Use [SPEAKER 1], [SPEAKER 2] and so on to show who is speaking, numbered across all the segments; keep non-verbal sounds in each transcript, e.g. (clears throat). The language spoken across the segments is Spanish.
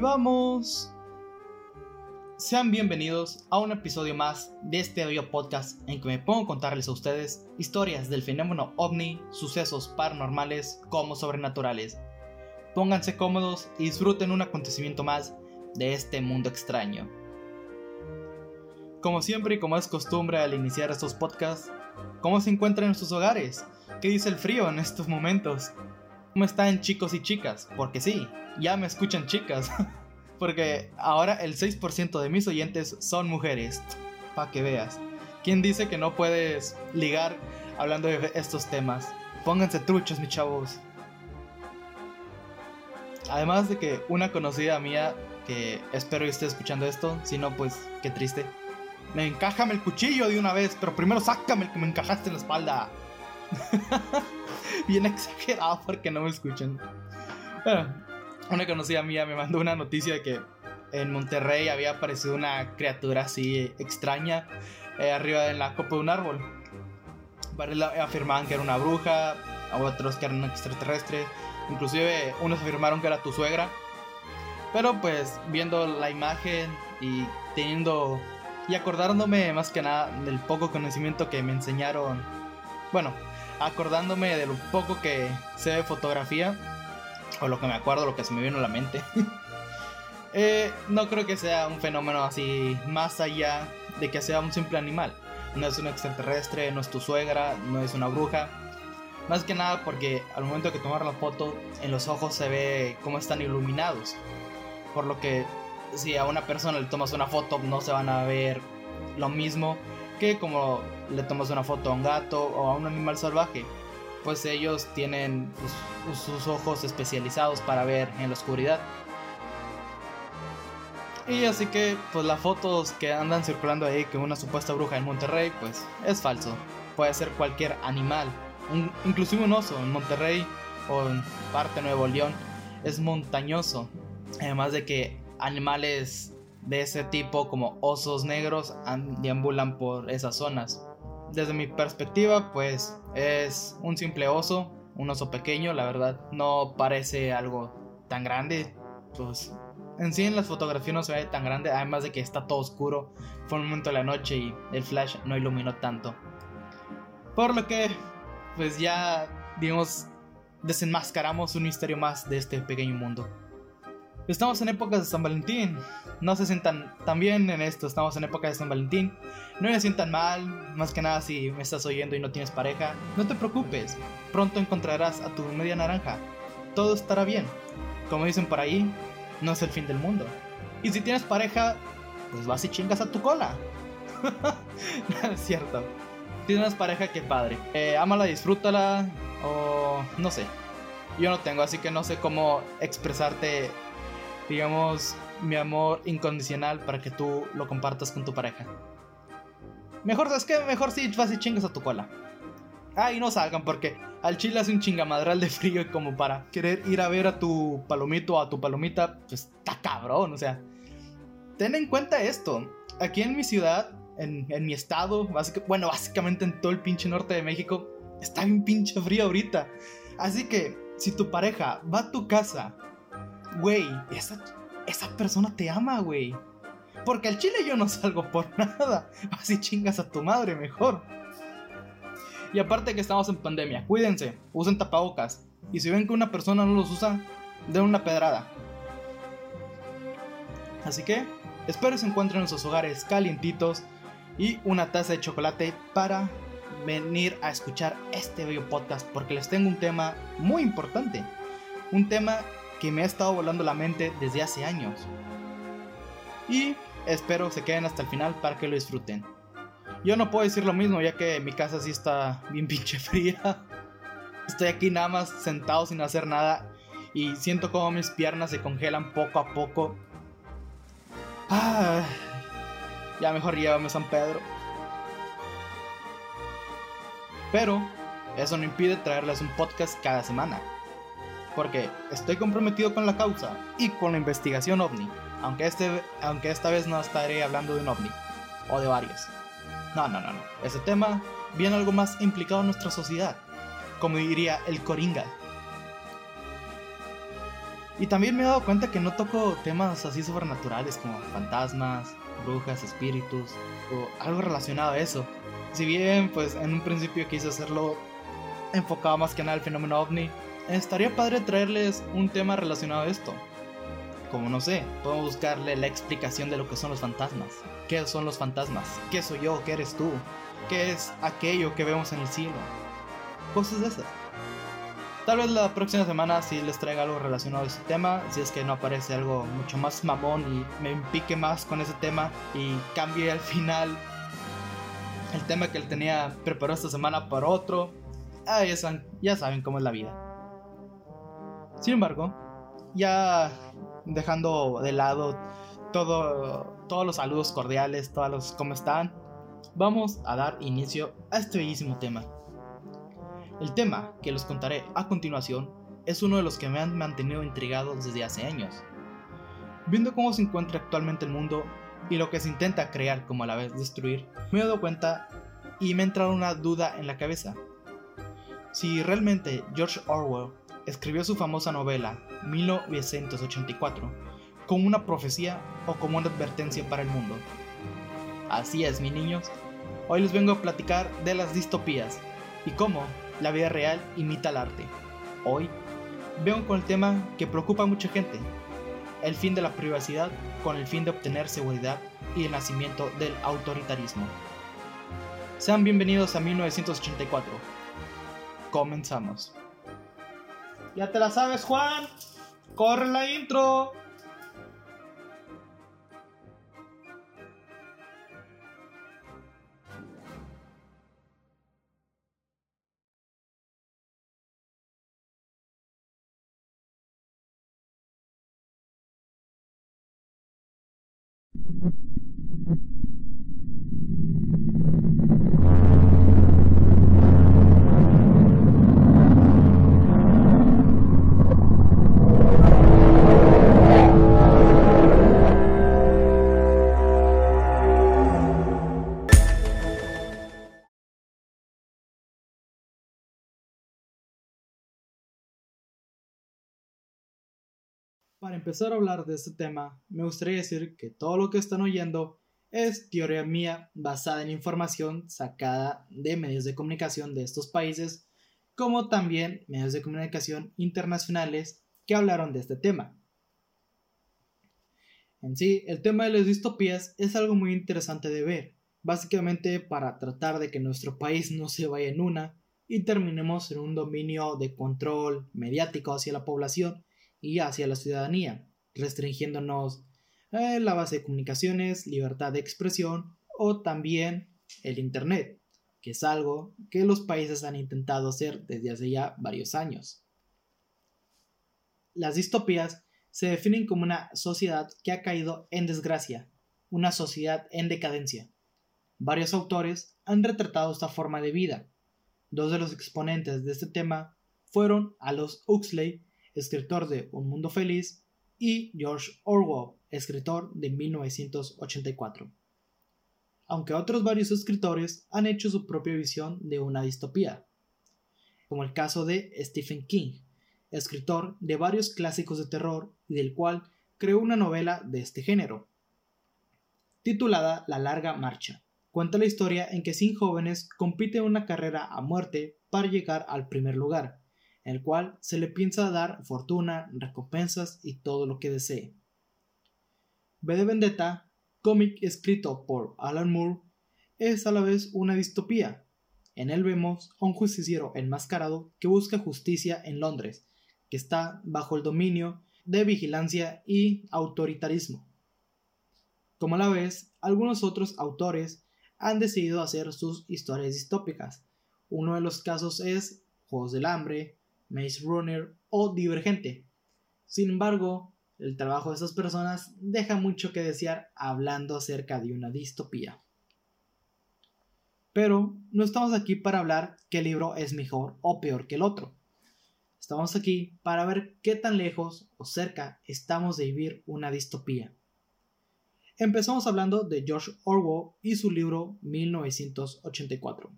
[SPEAKER 1] Vamos. Sean bienvenidos a un episodio más de este audio podcast en que me pongo a contarles a ustedes historias del fenómeno ovni, sucesos paranormales como sobrenaturales. Pónganse cómodos y disfruten un acontecimiento más de este mundo extraño. Como siempre y como es costumbre al iniciar estos podcasts, ¿cómo se encuentran en sus hogares? ¿Qué dice el frío en estos momentos? ¿Cómo están chicos y chicas? Porque sí, ya me escuchan chicas. (laughs) Porque ahora el 6% de mis oyentes son mujeres. Para que veas. ¿Quién dice que no puedes ligar hablando de estos temas? Pónganse truchos, mis chavos. Además de que una conocida mía, que espero que esté escuchando esto, si no, pues qué triste. Me encájame el cuchillo de una vez, pero primero sácame el que me encajaste en la espalda. (laughs) (laughs) Bien exagerado porque no me escuchan. Una conocida mía me mandó una noticia de que en Monterrey había aparecido una criatura así extraña eh, arriba en la copa de un árbol. Afirmaban que era una bruja, otros que eran un extraterrestre, inclusive unos afirmaron que era tu suegra. Pero pues viendo la imagen y teniendo y acordándome más que nada del poco conocimiento que me enseñaron, bueno, acordándome de lo poco que sé de fotografía, o lo que me acuerdo, lo que se me vino a la mente. (laughs) Eh, no creo que sea un fenómeno así más allá de que sea un simple animal. No es un extraterrestre, no es tu suegra, no es una bruja. Más que nada porque al momento de tomar la foto, en los ojos se ve cómo están iluminados. Por lo que si a una persona le tomas una foto, no se van a ver lo mismo que como le tomas una foto a un gato o a un animal salvaje pues ellos tienen sus ojos especializados para ver en la oscuridad. Y así que, pues las fotos que andan circulando ahí que una supuesta bruja en Monterrey, pues es falso. Puede ser cualquier animal, inclusive un oso en Monterrey o en parte de Nuevo León, es montañoso. Además de que animales de ese tipo como osos negros deambulan por esas zonas desde mi perspectiva, pues es un simple oso, un oso pequeño, la verdad, no parece algo tan grande. Pues en sí en las fotografías no se ve tan grande, además de que está todo oscuro, fue un momento de la noche y el flash no iluminó tanto. Por lo que, pues ya, digamos, desenmascaramos un misterio más de este pequeño mundo. Estamos en épocas de San Valentín. No se sientan tan bien en esto. Estamos en época de San Valentín. No se sientan mal. Más que nada si me estás oyendo y no tienes pareja. No te preocupes. Pronto encontrarás a tu media naranja. Todo estará bien. Como dicen por ahí, no es el fin del mundo. Y si tienes pareja, pues vas y chingas a tu cola. (laughs) no es cierto. Si tienes pareja, qué padre. Eh, ámala, disfrútala. O no sé. Yo no tengo, así que no sé cómo expresarte digamos, mi amor incondicional para que tú lo compartas con tu pareja. Mejor, es que mejor si vas y chingas a tu cola. Ay, no salgan porque al chile hace un chingamadral de frío y como para querer ir a ver a tu palomito o a tu palomita, pues está cabrón, o sea. Ten en cuenta esto. Aquí en mi ciudad, en, mi estado, bueno, básicamente en todo el pinche norte de México, está bien pinche frío ahorita. Así que, si tu pareja va a tu casa güey, esa, esa persona te ama, güey. Porque al chile yo no salgo por (laughs) nada. Así chingas a tu madre mejor. Y aparte que estamos en pandemia, cuídense, usen tapabocas. Y si ven que una persona no los usa, den una pedrada. Así que, espero se encuentren en sus hogares calientitos y una taza de chocolate para venir a escuchar este bello podcast porque les tengo un tema muy importante. Un tema que me ha estado volando la mente desde hace años. Y espero se queden hasta el final para que lo disfruten. Yo no puedo decir lo mismo ya que mi casa sí está bien (laughs) pinche fría. Estoy aquí nada más sentado sin hacer nada y siento como mis piernas se congelan poco a poco. Ah, ya mejor llévame San Pedro. Pero eso no impide traerles un podcast cada semana porque estoy comprometido con la causa y con la investigación ovni, aunque, este, aunque esta vez no estaré hablando de un ovni, o de varios. No, no, no, no. Ese tema viene algo más implicado en nuestra sociedad, como diría el Coringa. Y también me he dado cuenta que no toco temas así sobrenaturales como fantasmas, brujas, espíritus o algo relacionado a eso. Si bien, pues en un principio quise hacerlo enfocado más que nada al fenómeno ovni, estaría padre traerles un tema relacionado a esto. Como no sé, podemos buscarle la explicación de lo que son los fantasmas. ¿Qué son los fantasmas? ¿Qué soy yo? ¿Qué eres tú? ¿Qué es aquello que vemos en el cielo? Cosas de esas. Tal vez la próxima semana sí les traiga algo relacionado a ese tema, si es que no aparece algo mucho más mamón y me impique más con ese tema y cambie al final el tema que él tenía preparado esta semana para otro. Ah, ya, saben, ya saben cómo es la vida. Sin embargo, ya dejando de lado todo, todos los saludos cordiales, todos los cómo están, vamos a dar inicio a este bellísimo tema. El tema que les contaré a continuación es uno de los que me han mantenido intrigado desde hace años. Viendo cómo se encuentra actualmente el mundo y lo que se intenta crear como a la vez destruir, me he dado cuenta y me ha entrado una duda en la cabeza. Si realmente George Orwell escribió su famosa novela 1984 como una profecía o como una advertencia para el mundo. Así es, mis niños. Hoy les vengo a platicar de las distopías y cómo la vida real imita el arte. Hoy vengo con el tema que preocupa a mucha gente, el fin de la privacidad con el fin de obtener seguridad y el nacimiento del autoritarismo. Sean bienvenidos a 1984. Comenzamos. Ya te la sabes, Juan. Corre la intro. Empezar a hablar de este tema, me gustaría decir que todo lo que están oyendo es teoría mía basada en información sacada de medios de comunicación de estos países, como también medios de comunicación internacionales que hablaron de este tema. En sí, el tema de las distopías es algo muy interesante de ver, básicamente para tratar de que nuestro país no se vaya en una y terminemos en un dominio de control mediático hacia la población y hacia la ciudadanía, restringiéndonos eh, la base de comunicaciones, libertad de expresión o también el Internet, que es algo que los países han intentado hacer desde hace ya varios años. Las distopías se definen como una sociedad que ha caído en desgracia, una sociedad en decadencia. Varios autores han retratado esta forma de vida. Dos de los exponentes de este tema fueron Aldous Huxley escritor de Un Mundo Feliz, y George Orwell, escritor de 1984. Aunque otros varios escritores han hecho su propia visión de una distopía, como el caso de Stephen King, escritor de varios clásicos de terror y del cual creó una novela de este género, titulada La larga marcha. Cuenta la historia en que cinco jóvenes compiten una carrera a muerte para llegar al primer lugar, el cual se le piensa dar fortuna, recompensas y todo lo que desee. B de Vendetta, cómic escrito por Alan Moore, es a la vez una distopía. En él vemos a un justiciero enmascarado que busca justicia en Londres, que está bajo el dominio de vigilancia y autoritarismo. Como a la vez, algunos otros autores han decidido hacer sus historias distópicas. Uno de los casos es Juegos del Hambre, Maze Runner o Divergente. Sin embargo, el trabajo de estas personas deja mucho que desear hablando acerca de una distopía. Pero no estamos aquí para hablar qué libro es mejor o peor que el otro. Estamos aquí para ver qué tan lejos o cerca estamos de vivir una distopía. Empezamos hablando de George Orwell y su libro 1984.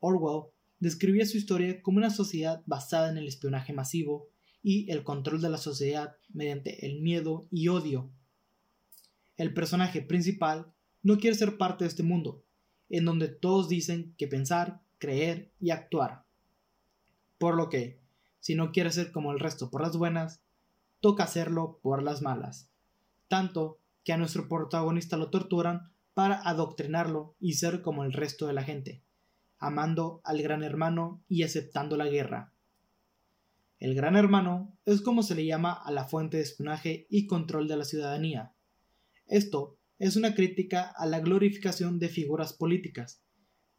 [SPEAKER 1] Orwell describía su historia como una sociedad basada en el espionaje masivo y el control de la sociedad mediante el miedo y odio. El personaje principal no quiere ser parte de este mundo, en donde todos dicen que pensar, creer y actuar. Por lo que, si no quiere ser como el resto por las buenas, toca hacerlo por las malas. Tanto que a nuestro protagonista lo torturan para adoctrinarlo y ser como el resto de la gente, amando al gran hermano y aceptando la guerra. El gran hermano es como se le llama a la fuente de espionaje y control de la ciudadanía. Esto es una crítica a la glorificación de figuras políticas.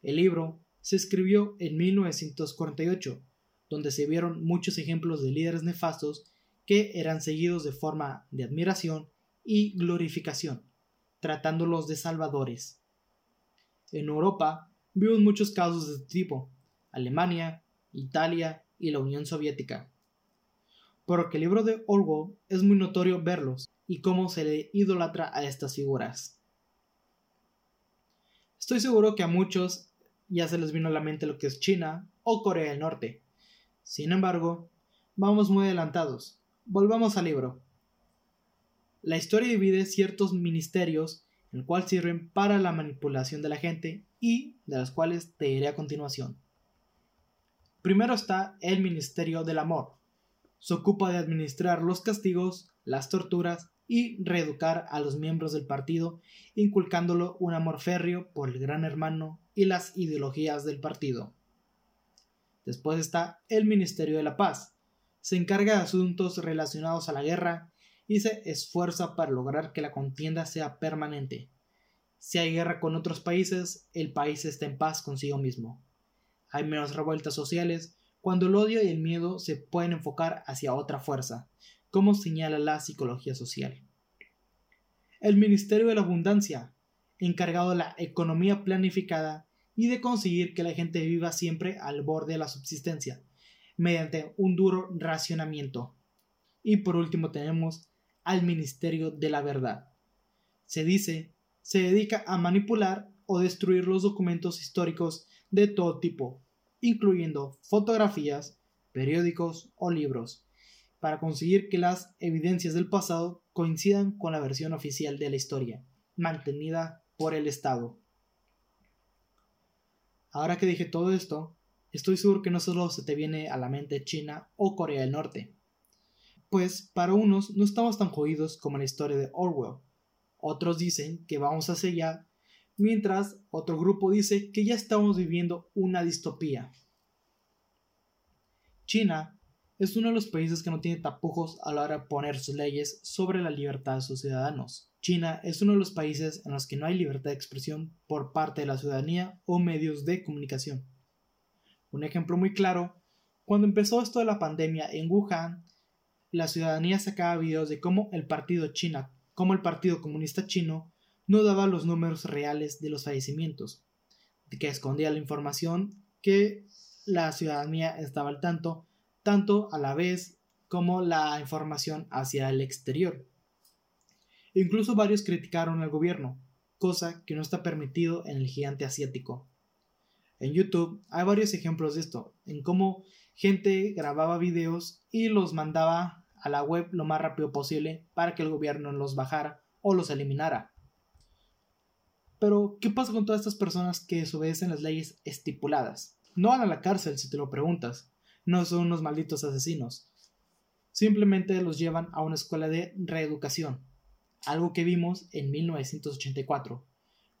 [SPEAKER 1] El libro se escribió en 1948, donde se vieron muchos ejemplos de líderes nefastos que eran seguidos de forma de admiración y glorificación, tratándolos de salvadores. En Europa vimos muchos casos de este tipo, Alemania, Italia y la Unión Soviética. Por lo que el libro de Orwell es muy notorio verlos y cómo se le idolatra a estas figuras. Estoy seguro que a muchos ya se les vino a la mente lo que es China o Corea del Norte. Sin embargo, vamos muy adelantados. Volvamos al libro. La historia divide ciertos ministerios, el cual sirven para la manipulación de la gente y de las cuales te diré a continuación. Primero está el Ministerio del Amor. Se ocupa de administrar los castigos, las torturas y reeducar a los miembros del partido, inculcándolo un amor férreo por el gran hermano y las ideologías del partido. Después está el Ministerio de la Paz. Se encarga de asuntos relacionados a la guerra y se esfuerza para lograr que la contienda sea permanente. Si hay guerra con otros países, el país está en paz consigo mismo. Hay menos revueltas sociales cuando el odio y el miedo se pueden enfocar hacia otra fuerza, como señala la psicología social. El Ministerio de la Abundancia, encargado de la economía planificada y de conseguir que la gente viva siempre al borde de la subsistencia, mediante un duro racionamiento. Y por último tenemos al Ministerio de la Verdad. Se dice, se dedica a manipular o destruir los documentos históricos de todo tipo, incluyendo fotografías, periódicos o libros, para conseguir que las evidencias del pasado coincidan con la versión oficial de la historia, mantenida por el Estado. Ahora que dije todo esto, estoy seguro que no solo se te viene a la mente China o Corea del Norte. Pues para unos no estamos tan jodidos como en la historia de Orwell. Otros dicen que vamos hacia allá mientras otro grupo dice que ya estamos viviendo una distopía. China es uno de los países que no tiene tapujos a la hora de poner sus leyes sobre la libertad de sus ciudadanos. China es uno de los países en los que no hay libertad de expresión por parte de la ciudadanía o medios de comunicación. Un ejemplo muy claro, cuando empezó esto de la pandemia en Wuhan, la ciudadanía sacaba videos de cómo el partido China, como el Partido Comunista Chino, no daba los números reales de los fallecimientos, que escondía la información que la ciudadanía estaba al tanto, tanto a la vez como la información hacia el exterior. Incluso varios criticaron al gobierno, cosa que no está permitido en el gigante asiático. En YouTube hay varios ejemplos de esto, en cómo gente grababa videos y los mandaba a la web lo más rápido posible para que el gobierno los bajara o los eliminara. Pero, ¿qué pasa con todas estas personas que desobedecen las leyes estipuladas? No van a la cárcel si te lo preguntas. No son unos malditos asesinos. Simplemente los llevan a una escuela de reeducación. Algo que vimos en 1984,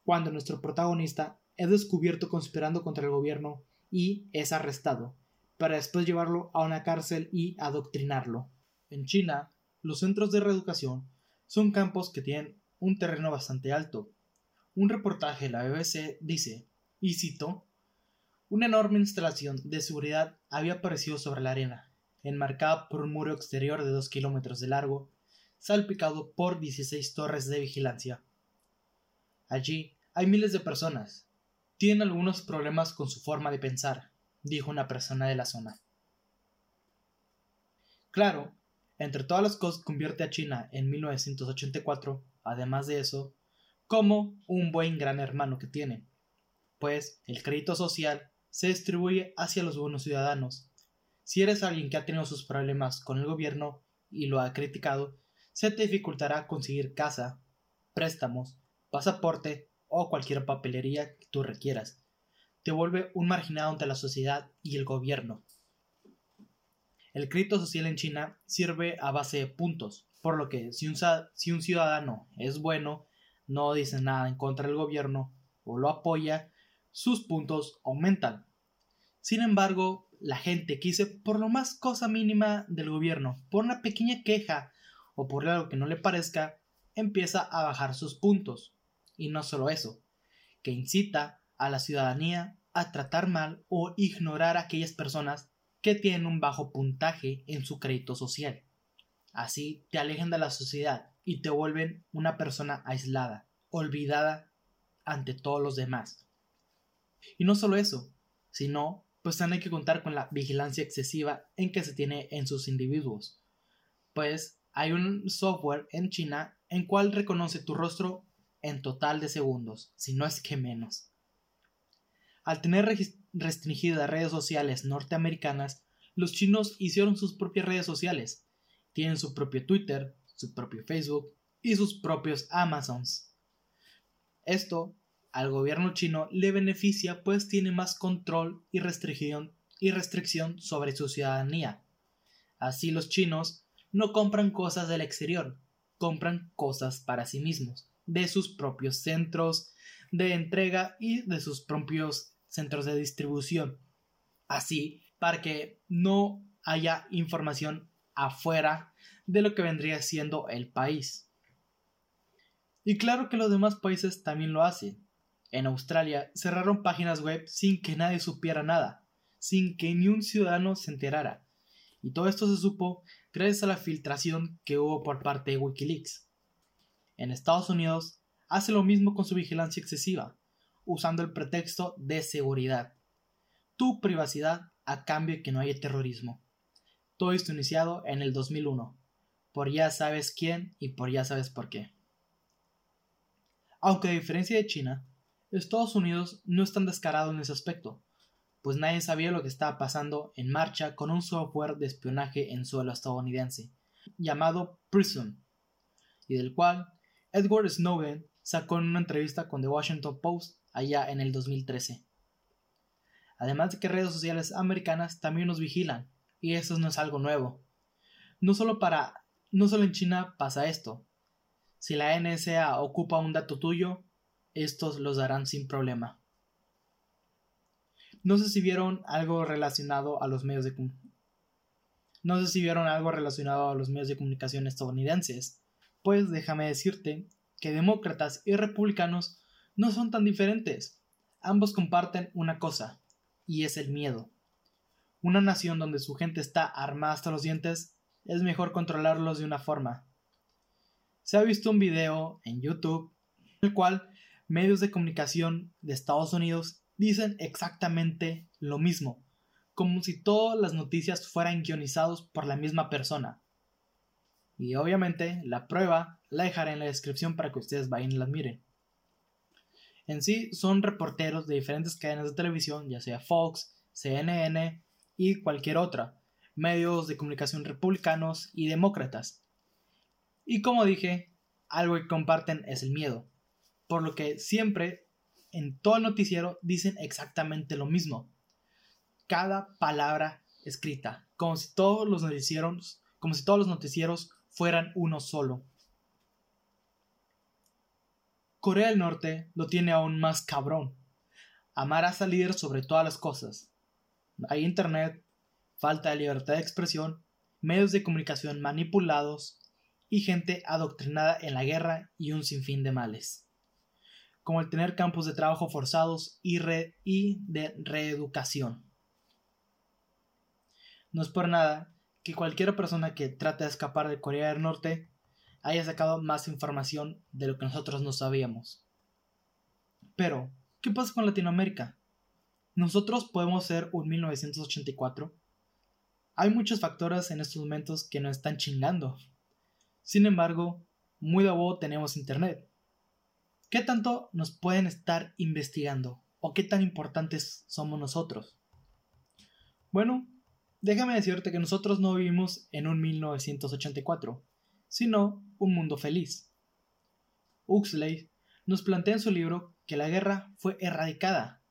[SPEAKER 1] cuando nuestro protagonista es descubierto conspirando contra el gobierno y es arrestado, para después llevarlo a una cárcel y adoctrinarlo. En China, los centros de reeducación son campos que tienen un terreno bastante alto, un reportaje de la BBC dice, y cito, una enorme instalación de seguridad había aparecido sobre la arena, enmarcada por un muro exterior de dos kilómetros de largo, salpicado por 16 torres de vigilancia. Allí hay miles de personas. Tienen algunos problemas con su forma de pensar, dijo una persona de la zona. Claro, entre todas las cosas convierte a China en 1984, además de eso, como un buen gran hermano que tiene, pues el crédito social se distribuye hacia los buenos ciudadanos. Si eres alguien que ha tenido sus problemas con el gobierno y lo ha criticado, se te dificultará conseguir casa, préstamos, pasaporte o cualquier papelería que tú requieras. Te vuelve un marginado ante la sociedad y el gobierno. El crédito social en China sirve a base de puntos, por lo que si un, si un ciudadano es bueno, no dice nada en contra del gobierno o lo apoya, sus puntos aumentan. Sin embargo, la gente que por lo más cosa mínima del gobierno, por una pequeña queja o por algo que no le parezca, empieza a bajar sus puntos. Y no solo eso, que incita a la ciudadanía a tratar mal o ignorar a aquellas personas que tienen un bajo puntaje en su crédito social. Así te alejan de la sociedad y te vuelven una persona aislada, olvidada ante todos los demás. Y no solo eso, sino pues también hay que contar con la vigilancia excesiva en que se tiene en sus individuos. Pues hay un software en China en cual reconoce tu rostro en total de segundos, si no es que menos. Al tener restringidas redes sociales norteamericanas, los chinos hicieron sus propias redes sociales. Tienen su propio Twitter, su propio Facebook y sus propios Amazons. Esto al gobierno chino le beneficia pues tiene más control y restricción, sobre su ciudadanía. Así los chinos no compran cosas del exterior, compran cosas para sí mismos, de sus propios centros de entrega y de sus propios centros de distribución. Así, para que no haya información afuera de lo que vendría siendo el país. Y claro que los demás países también lo hacen. En Australia cerraron páginas web sin que nadie supiera nada, sin que ni un ciudadano se enterara. Y todo esto se supo gracias a la filtración que hubo por parte de Wikileaks. En Estados Unidos hace lo mismo con su vigilancia excesiva, usando el pretexto de seguridad. Tu privacidad a cambio de que no haya terrorismo. Todo esto iniciado en el 2001, por ya sabes quién y por ya sabes por qué. Aunque a diferencia de China, Estados Unidos no es tan descarado en ese aspecto, pues nadie sabía lo que estaba pasando en marcha con un software de espionaje en suelo estadounidense, llamado Prism, y del cual Edward Snowden sacó en una entrevista con The Washington Post allá en el 2013. Además de que redes sociales americanas también nos vigilan, y eso no es algo nuevo. No solo para no solo en China pasa esto. Si la NSA ocupa un dato tuyo, estos los darán sin problema. No sé si vieron algo relacionado a los medios de no sé si vieron algo relacionado a los medios de comunicación estadounidenses. Pues déjame decirte que demócratas y republicanos no son tan diferentes. Ambos comparten una cosa, y es el miedo. Una nación donde su gente está armada hasta los dientes, es mejor controlarlos de una forma. Se ha visto un video en YouTube en el cual medios de comunicación de Estados Unidos dicen exactamente lo mismo, como si todas las noticias fueran guionizados por la misma persona. Y obviamente la prueba la dejaré en la descripción para que ustedes vayan y la miren. En sí son reporteros de diferentes cadenas de televisión, ya sea Fox, CNN y cualquier otra, medios de comunicación republicanos y demócratas. Y como dije, algo que comparten es el miedo por lo que siempre en todo el noticiero dicen exactamente lo mismo. Cada palabra escrita, como si todos los noticieros, como si todos los noticieros fueran uno solo. Corea del Norte lo tiene aún más cabrón. Amar a salir sobre todas las cosas. Hay internet, falta de libertad de expresión, medios de comunicación manipulados y gente adoctrinada en la guerra y un sinfín de males como el tener campos de trabajo forzados y, y de reeducación. No es por nada que cualquier persona que trate de escapar de Corea del Norte haya sacado más información de lo que nosotros no sabíamos. Pero, ¿qué pasa con Latinoamérica? ¿Nosotros podemos ser un 1984? Hay muchos factores en estos momentos que nos están chingando. Sin embargo, muy de nuevo tenemos Internet. ¿Qué tanto nos pueden estar investigando? ¿O qué tan importantes somos nosotros? Bueno, déjame decirte que nosotros no vivimos en un 1984, sino un mundo feliz. Huxley nos plantea en su libro que la guerra fue erradicada,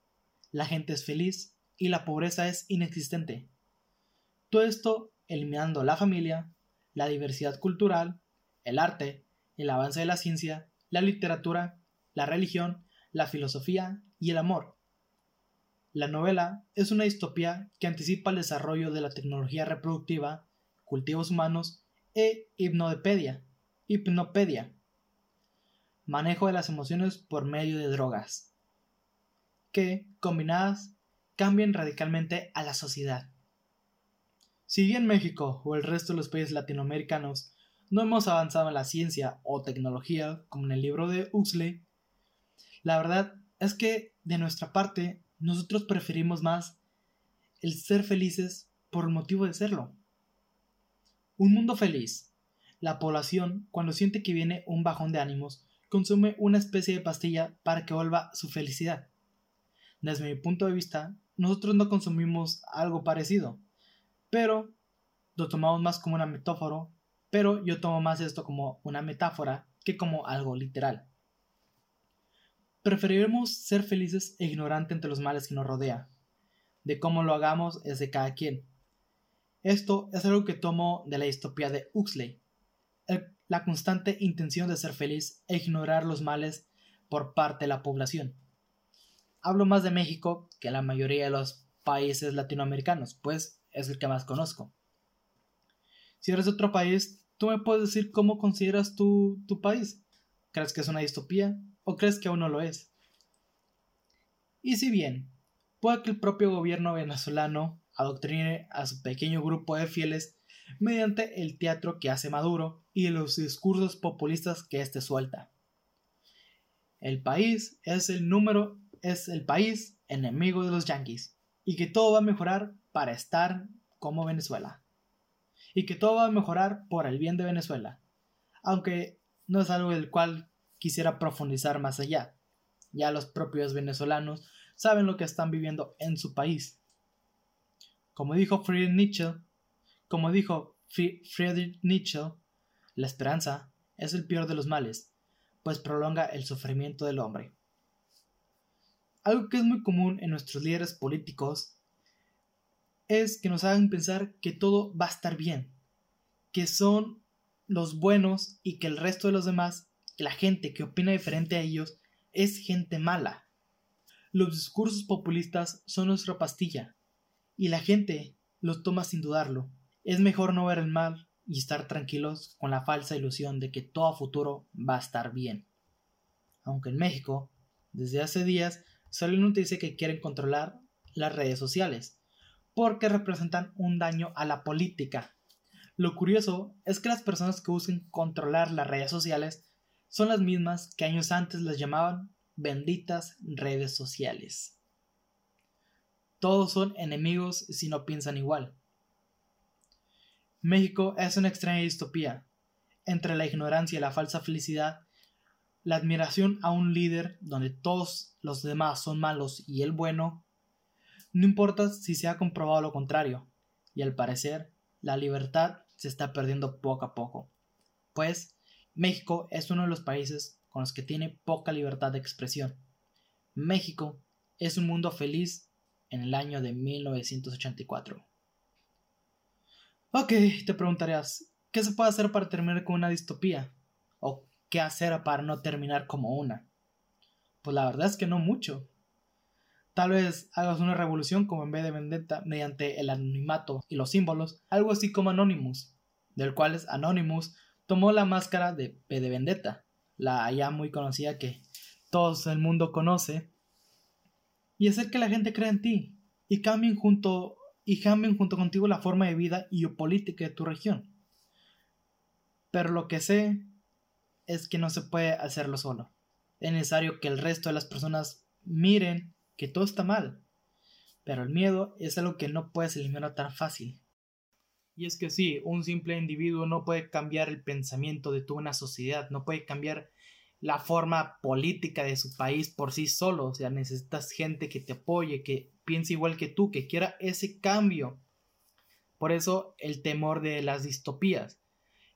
[SPEAKER 1] la gente es feliz y la pobreza es inexistente. Todo esto eliminando la familia, la diversidad cultural, el arte, el avance de la ciencia, la literatura, la religión, la filosofía y el amor. La novela es una distopía que anticipa el desarrollo de la tecnología reproductiva, cultivos humanos e hipnopedia, hipnopedia, manejo de las emociones por medio de drogas, que, combinadas, cambian radicalmente a la sociedad. Si bien México o el resto de los países latinoamericanos no hemos avanzado en la ciencia o tecnología como en el libro de Huxley, la verdad es que de nuestra parte nosotros preferimos más el ser felices por el motivo de serlo. Un mundo feliz. La población, cuando siente que viene un bajón de ánimos, consume una especie de pastilla para que vuelva su felicidad. Desde mi punto de vista, nosotros no consumimos algo parecido pero lo tomamos más como una metáfora, pero yo tomo más esto como una metáfora que como algo literal. Preferiremos ser felices e ignorantes entre los males que nos rodea. De cómo lo hagamos es de cada quien. Esto es algo que tomo de la distopía de Huxley. la constante intención de ser feliz e ignorar los males por parte de la población. Hablo más de México que la mayoría de los países latinoamericanos, pues es el que más conozco. Si eres de otro país, tú me puedes decir cómo consideras tu, tu país. ¿Crees que es una distopía o crees que aún no lo es? Y si bien, puede que el propio gobierno venezolano adoctrine a su pequeño grupo de fieles mediante el teatro que hace Maduro y los discursos populistas que éste suelta. El país es el número, es el país enemigo de los yanquis y que todo va a mejorar para estar como Venezuela. Y que todo va a mejorar por el bien de Venezuela. Aunque no es algo del cual quisiera profundizar más allá. Ya los propios venezolanos saben lo que están viviendo en su país. Como dijo Friedrich Nietzsche, como dijo Friedrich Nietzsche, la esperanza es el peor de los males, pues prolonga el sufrimiento del hombre. Algo que es muy común en nuestros líderes políticos es que nos hagan pensar que todo va a estar bien, que son los buenos y que el resto de los demás, que la gente que opina diferente a ellos, es gente mala. Los discursos populistas son nuestra pastilla, y la gente los toma sin dudarlo. Es mejor no ver el mal y estar tranquilos con la falsa ilusión de que todo futuro va a estar bien. Aunque en México, desde hace días, una noticia que quieren controlar las redes sociales porque representan un daño a la política. Lo curioso es que las personas que buscan controlar las redes sociales son las mismas que años antes las llamaban benditas redes sociales. Todos son enemigos si no piensan igual. México es una extraña distopía. Entre la ignorancia y la falsa felicidad, la admiración a un líder donde todos los demás son malos y el bueno no importa si se ha comprobado lo contrario, y al parecer la libertad se está perdiendo poco a poco, pues México es uno de los países con los que tiene poca libertad de expresión. México es un mundo feliz en el año de 1984. Ok, te preguntarías, ¿qué se puede hacer para terminar con una distopía? ¿O qué hacer para no terminar como una? Pues la verdad es que no mucho. Tal vez hagas una revolución como en vez de Vendetta mediante el anonimato y los símbolos, algo así como Anonymous, del cual Anonymous tomó la máscara de P de Vendetta, la ya muy conocida que todo el mundo conoce, y hacer que la gente crea en ti y cambien junto y cambien junto contigo la forma de vida y política de tu región. Pero lo que sé es que no se puede hacerlo solo. Es necesario que el resto de las personas miren que todo está mal. Pero el miedo es algo que no puedes eliminar tan fácil. Y es que sí, un simple individuo no puede cambiar el pensamiento de toda una sociedad, no puede cambiar la forma política de su país por sí solo. O sea, necesitas gente que te apoye, que piense igual que tú, que quiera ese cambio. Por eso el temor de las distopías.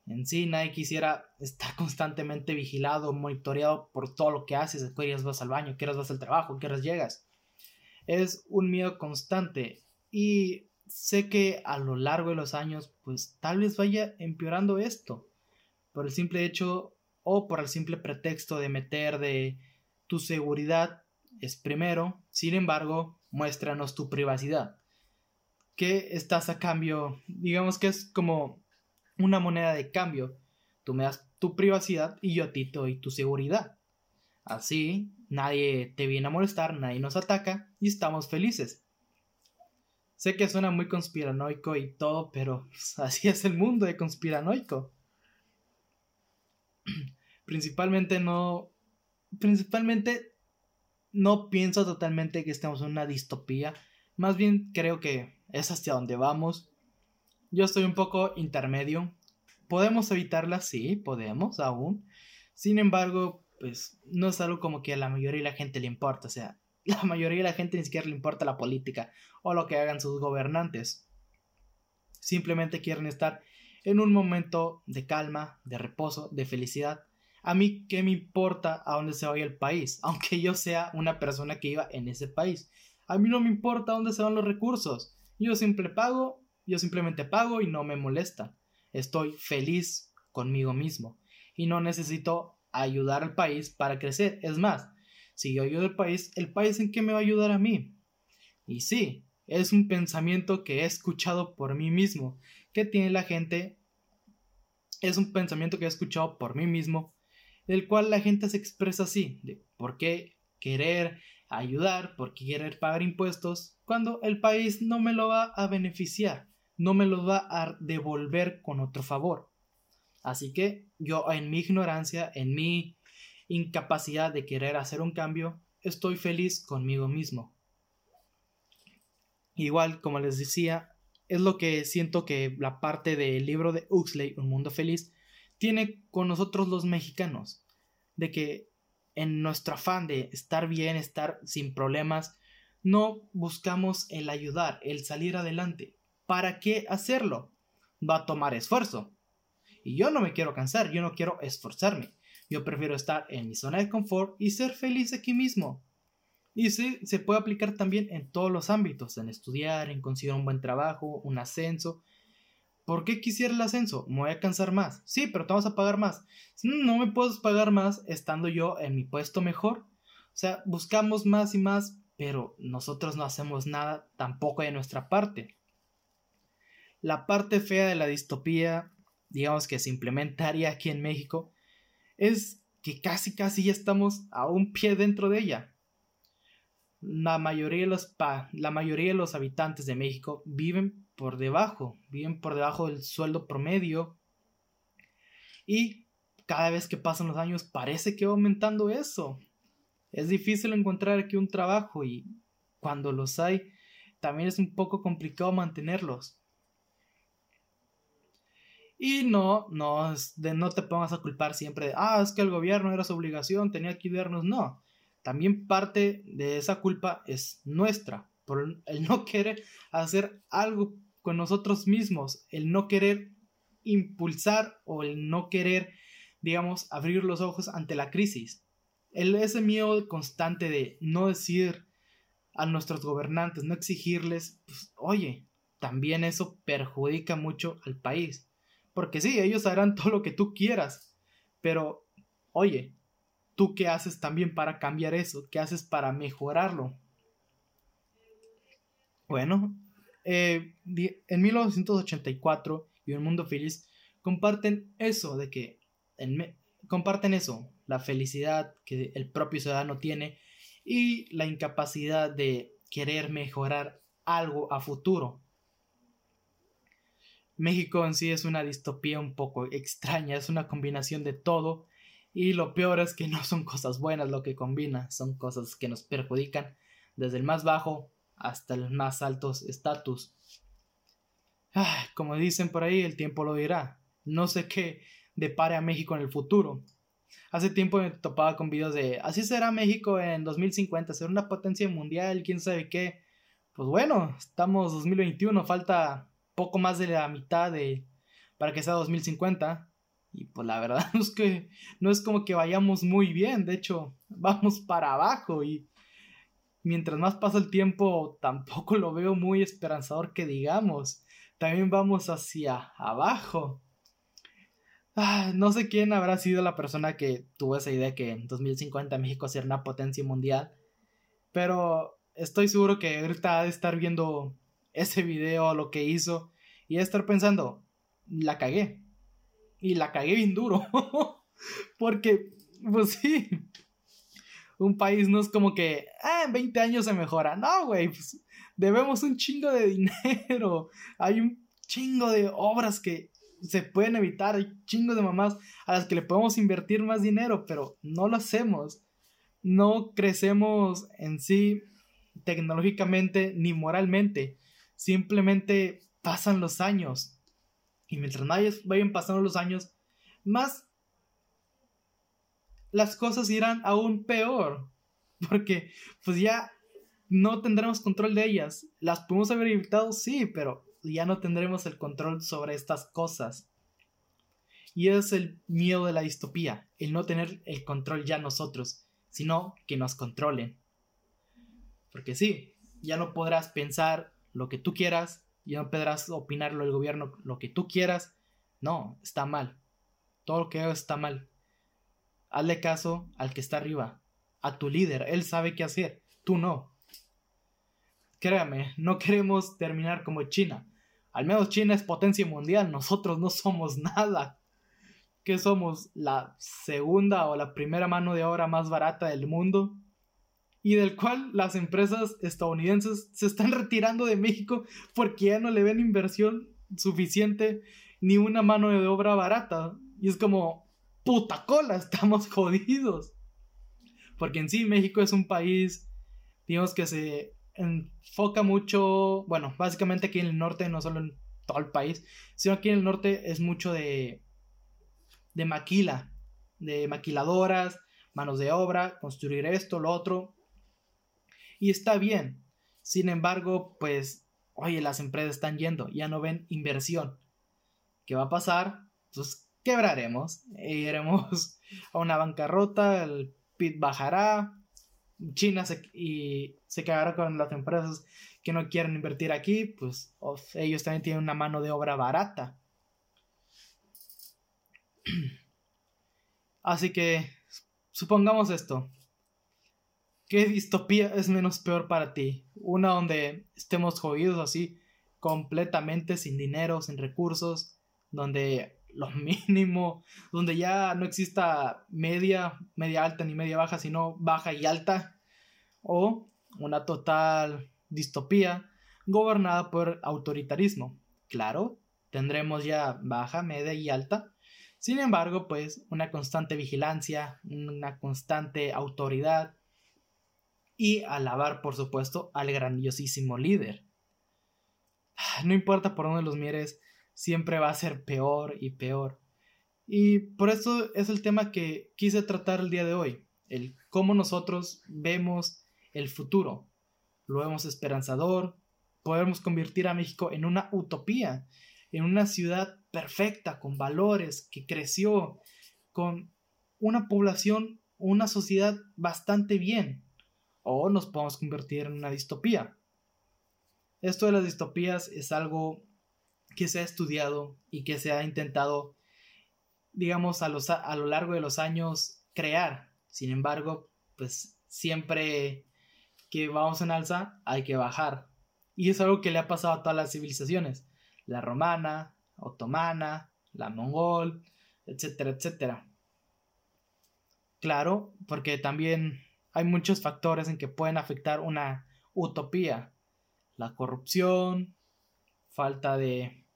[SPEAKER 1] En sí, nadie quisiera estar (laughs) constantemente vigilado, monitoreado por todo lo que haces. Quieres vas al baño, quieres vas al trabajo, quieres llegas. Es un miedo constante. Y sé que a lo largo de los años, pues tal vez vaya empeorando esto. Por el simple hecho o por el simple pretexto de meter de tu seguridad es primero. Sin embargo, muéstranos tu privacidad. ¿Qué estás a cambio? Digamos que es como una moneda de cambio. Tú me das tu privacidad y yo a ti te doy tu seguridad. Así nadie te viene a molestar, nadie nos ataca y estamos felices. Sé que suena muy conspiranoico y todo, pero (laughs) así es el mundo de conspiranoico. (clears throat) Principalmente no. Principalmente no pienso totalmente que estemos en una distopía. Más bien creo que es hacia donde vamos. Yo estoy un poco intermedio. ¿Podemos evitarla? Sí, podemos aún. Sin embargo, pues no es algo como que a la mayoría de la gente le importa. O sea, (laughs) la mayoría de la gente ni siquiera le importa la política o lo que hagan sus gobernantes. Simplemente quieren estar en un momento de calma, de reposo, de felicidad. A mí, ¿qué me importa a dónde se vaya el país? Aunque yo sea una persona que iba en ese país. A mí no me importa dónde se van los recursos. Yo siempre pago, yo simplemente pago y no me molesta. Estoy feliz conmigo mismo y no necesito ayudar al país para crecer. Es más, si yo ayudo al país, ¿el país en qué me va a ayudar a mí? Y sí, es un pensamiento que he escuchado por mí mismo, que tiene la gente. Es un pensamiento que he escuchado por mí mismo, del cual la gente se expresa así, de por qué querer ayudar, por qué querer pagar impuestos, cuando el país no me lo va a beneficiar, no me lo va a devolver con otro favor. Así que yo en mi ignorancia, en mi incapacidad de querer hacer un cambio, estoy feliz conmigo mismo. Igual, como les decía, es lo que siento que la parte del libro de Huxley, Un Mundo Feliz, tiene con nosotros los mexicanos. De que en nuestro afán de estar bien, estar sin problemas, no buscamos el ayudar, el salir adelante. ¿Para qué hacerlo? Va a tomar esfuerzo. Y yo no me quiero cansar, yo no quiero esforzarme. Yo prefiero estar en mi zona de confort y ser feliz aquí mismo. Y sí, se puede aplicar también en todos los ámbitos, en estudiar, en conseguir un buen trabajo, un ascenso. ¿Por qué quisiera el ascenso? Me voy a cansar más. Sí, pero te vas a pagar más. No me puedes pagar más estando yo en mi puesto mejor. O sea, buscamos más y más, pero nosotros no hacemos nada tampoco de nuestra parte. La parte fea de la distopía, digamos que se implementaría aquí en México, es que casi casi ya estamos a un pie dentro de ella. La mayoría de los, la mayoría de los habitantes de México viven por debajo, viven por debajo del sueldo promedio y cada vez que pasan los años parece que va aumentando eso. Es difícil encontrar aquí un trabajo y cuando los hay también es un poco complicado mantenerlos. Y no, no, de, no te pongas a culpar siempre de, ah, es que el gobierno era su obligación, tenía que vernos. No, también parte de esa culpa es nuestra, por el no querer hacer algo con nosotros mismos, el no querer impulsar o el no querer, digamos, abrir los ojos ante la crisis. El, ese miedo constante de no decir a nuestros gobernantes, no exigirles, pues, oye, también eso perjudica mucho al país. Porque sí, ellos harán (laughs) todo lo que tú quieras. Pero, oye, ¿tú qué haces también para cambiar eso? ¿Qué haces para mejorarlo? Bueno, eh, en 1984 y Un Mundo Feliz comparten eso de que comparten eso, la felicidad que el propio ciudadano tiene y la incapacidad de querer mejorar algo a futuro. México en sí es una distopía un poco extraña, es una combinación de todo y lo peor es que no son cosas buenas lo que combina, son cosas que nos perjudican desde el más bajo hasta el más altos estatus. como dicen por ahí, el tiempo lo dirá. No sé qué depare a México en el futuro. Hace tiempo me topaba con videos de así será México en 2050, ser una potencia mundial, quién sabe qué. Pues bueno, estamos 2021, falta poco más de la mitad de para que sea 2050 y pues la verdad (laughs) es que no es como que vayamos muy bien, de hecho (laughs) vamos para abajo y mientras más pasa el tiempo tampoco lo veo muy esperanzador que digamos, también vamos hacia abajo. Ah, no sé quién habrá sido la persona que tuvo esa idea que en 2050 México será una potencia mundial, pero estoy seguro que ahorita ha de estar viendo ese video, lo que hizo, y de estar pensando, la cagué. Y la cagué bien duro. (laughs) Porque, pues sí, un país no es como que, ah, en 20 años se mejora. No, güey, pues debemos un chingo de dinero. (laughs) Hay un chingo de obras que se pueden evitar, hay chingo de mamás a las que le podemos invertir más dinero, pero no lo hacemos. No crecemos en sí tecnológicamente ni moralmente. Simplemente pasan los años. Y mientras vayan pasando los años, más las cosas irán aún peor. Porque pues ya no tendremos control de ellas. Las podemos haber evitado, sí, pero ya no tendremos el control sobre estas cosas. Y es el miedo de la distopía, el no tener el control ya nosotros, sino que nos controlen. Porque sí, ya no podrás pensar lo que tú quieras, ya no podrás opinarlo el gobierno lo que tú quieras. No, está mal. Todo lo que hago está mal. Hazle caso al que está arriba, a tu líder, él sabe qué hacer, tú no. Créame, no queremos terminar como China. Al menos China es potencia mundial, nosotros no somos nada. ¿Qué somos? ¿La segunda o la primera mano de obra más barata del mundo? Y del cual las empresas estadounidenses se están retirando de México porque ya no le ven inversión suficiente ni una mano de obra barata. Y es como, puta cola, (laughs) estamos jodidos. Porque en sí México es un país, digamos que se enfoca mucho, bueno, básicamente aquí en el norte, no solo en todo el país, sino aquí en el norte es mucho de, de maquila, de maquiladoras, manos de obra, construir esto, lo otro. Y está bien. Sin embargo, pues, oye, las empresas están yendo, ya no ven inversión. ¿Qué va a pasar? Pues quebraremos, (laughs) iremos a una bancarrota, el PIB bajará, China se, y se quedará con las empresas que no quieren invertir aquí, pues ellos también tienen una mano de obra barata. (clears throat) Así que supongamos esto. ¿Qué distopía es menos peor para ti? Una donde estemos jodidos así, completamente sin dinero, sin recursos, donde lo (laughs) mínimo, donde ya no exista media, media alta ni media baja, sino baja y alta, o una total distopía gobernada por autoritarismo. Claro, tendremos ya baja, media y alta. Sin embargo, pues una constante vigilancia, una constante autoridad y alabar, por supuesto, al grandiosísimo líder. No importa por dónde los mires, siempre va a ser peor y peor. Y por eso es el tema que quise tratar el día de hoy, el cómo nosotros vemos el futuro. Lo vemos esperanzador, podemos convertir a México en una utopía, en una ciudad perfecta, con valores, que creció, con una población, una sociedad bastante bien. O nos podemos convertir en una distopía. Esto de las distopías es algo que se ha estudiado y que se ha intentado, digamos, a, a lo largo de los años crear. Sin embargo, pues siempre que vamos en alza hay que bajar. Y es algo que le ha pasado a todas las civilizaciones. La romana, otomana, la mongol, etcétera, etcétera. Claro, porque también hay muchos factores en que pueden afectar una utopía. La corrupción, falta de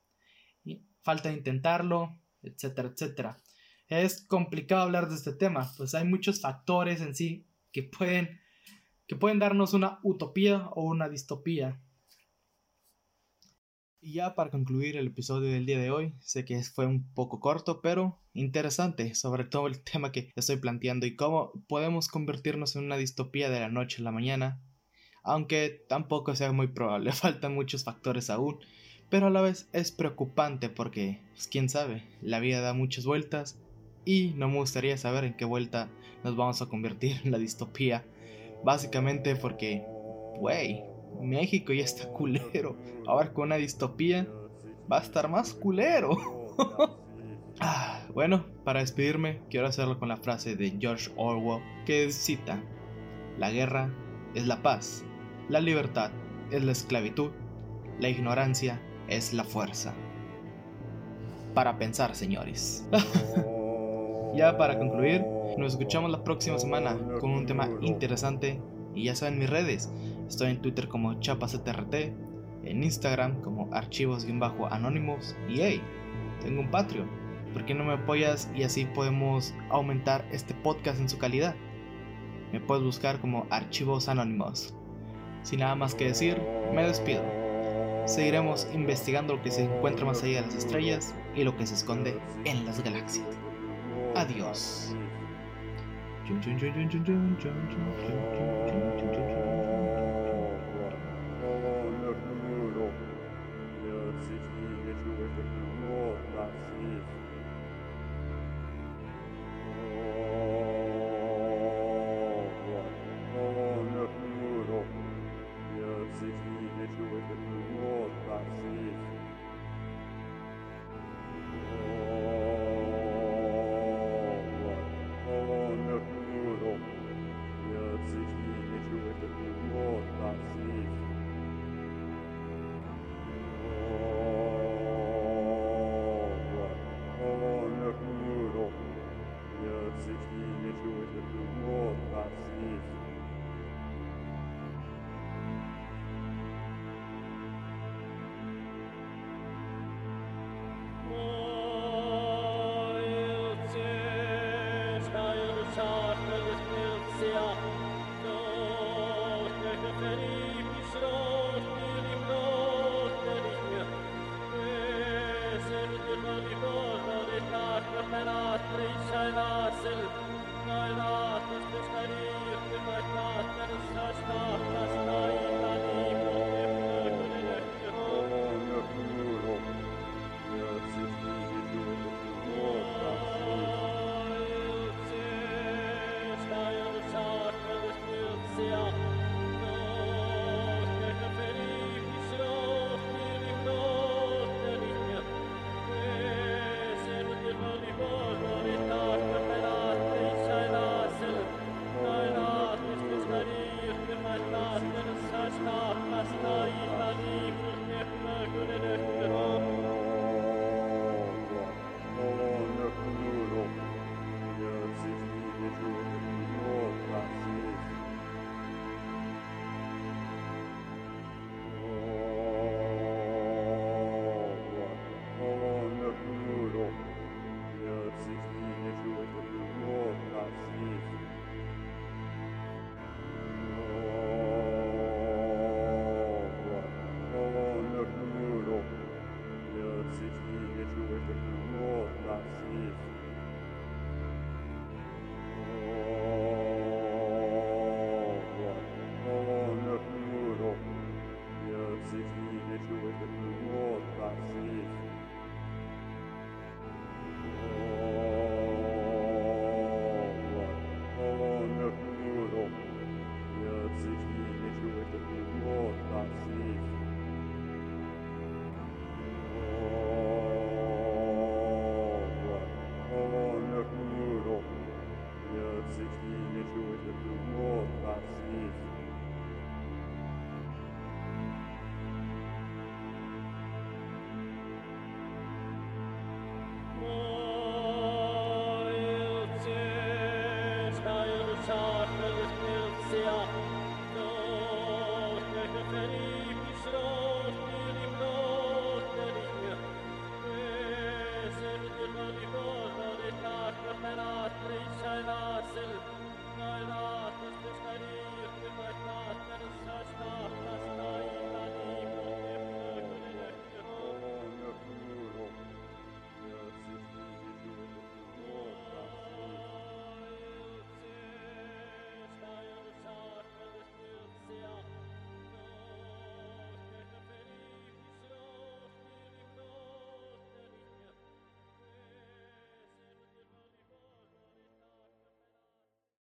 [SPEAKER 1] falta de intentarlo, etcétera, etcétera. Es complicado hablar de este tema, pues hay muchos factores en sí que pueden, que pueden darnos una utopía o una distopía. Y ya para concluir el episodio del día de hoy, sé que fue un poco corto, pero interesante, sobre todo el (laughs) tema que estoy planteando y cómo podemos convertirnos en una distopía de la noche a la mañana, aunque tampoco sea muy probable, (laughs) faltan muchos factores aún,
[SPEAKER 2] pero a la vez es preocupante porque, pues, quién sabe, la vida da muchas vueltas y no me gustaría saber en qué vuelta nos vamos a convertir en la distopía. Básicamente porque, wey, México ya está culero. Ahora con una distopía va a estar más culero. (laughs) ah, bueno, para despedirme quiero hacerlo con la frase de George Orwell que cita, la guerra es la paz, la libertad es la esclavitud, la ignorancia es la fuerza. Para pensar, señores. (laughs) ya para concluir, nos escuchamos la próxima semana con un tema interesante y ya saben mis redes. Estoy en Twitter como ChapasTRT, en Instagram como archivos-anónimos y hey, tengo un Patreon. ¿Por qué no me apoyas y así podemos aumentar este podcast en su calidad? Me puedes buscar como Archivos Anónimos. Sin nada más que decir, me despido. Seguiremos investigando lo que se encuentra más allá de las estrellas y lo que se esconde en las galaxias. Adiós.